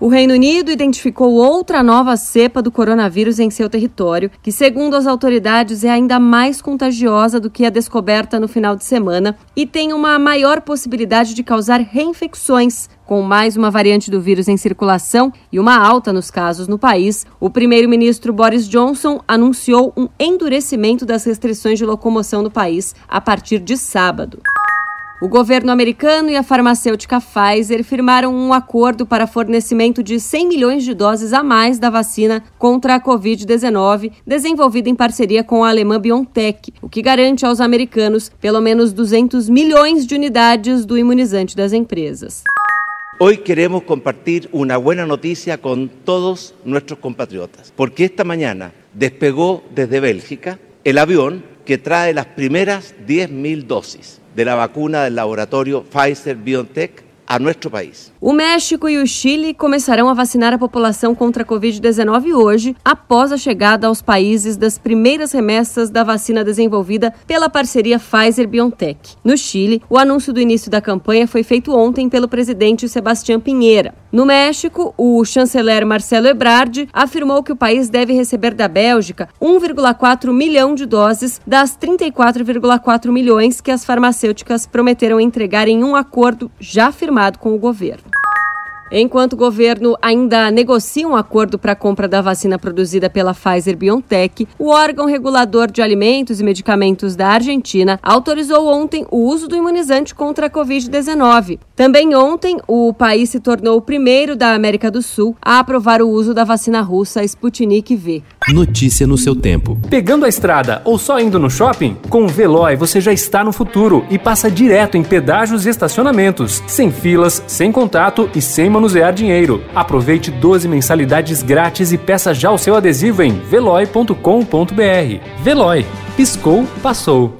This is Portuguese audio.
O Reino Unido identificou outra nova cepa do coronavírus em seu território, que, segundo as autoridades, é ainda mais contagiosa do que a descoberta no final de semana e tem uma maior possibilidade de causar reinfecções. Com mais uma variante do vírus em circulação e uma alta nos casos no país, o primeiro-ministro Boris Johnson anunciou um endurecimento das restrições de locomoção no país a partir de sábado. O governo americano e a farmacêutica Pfizer firmaram um acordo para fornecimento de 100 milhões de doses a mais da vacina contra a Covid-19, desenvolvida em parceria com a alemã BioNTech, o que garante aos americanos pelo menos 200 milhões de unidades do imunizante das empresas. Hoy queremos compartir una buena noticia con todos nuestros compatriotas, porque esta mañana despegó desde Bélgica el avión que trae las primeras 10.000 dosis de la vacuna del laboratorio Pfizer BioNTech a nosso país. O México e o Chile começarão a vacinar a população contra a Covid-19 hoje, após a chegada aos países das primeiras remessas da vacina desenvolvida pela parceria Pfizer-BioNTech. No Chile, o anúncio do início da campanha foi feito ontem pelo presidente Sebastião Pinheira. No México, o chanceler Marcelo Ebrard afirmou que o país deve receber da Bélgica 1,4 milhão de doses das 34,4 milhões que as farmacêuticas prometeram entregar em um acordo já firmado com o governo. Enquanto o governo ainda negocia um acordo para a compra da vacina produzida pela Pfizer BioNTech, o órgão regulador de alimentos e medicamentos da Argentina autorizou ontem o uso do imunizante contra a Covid-19. Também ontem, o país se tornou o primeiro da América do Sul a aprovar o uso da vacina russa Sputnik V. Notícia no seu tempo. Pegando a estrada ou só indo no shopping? Com o Veloy você já está no futuro e passa direto em pedágios e estacionamentos, sem filas, sem contato e sem manusear dinheiro. Aproveite 12 mensalidades grátis e peça já o seu adesivo em veloy.com.br. Veloy, piscou, passou.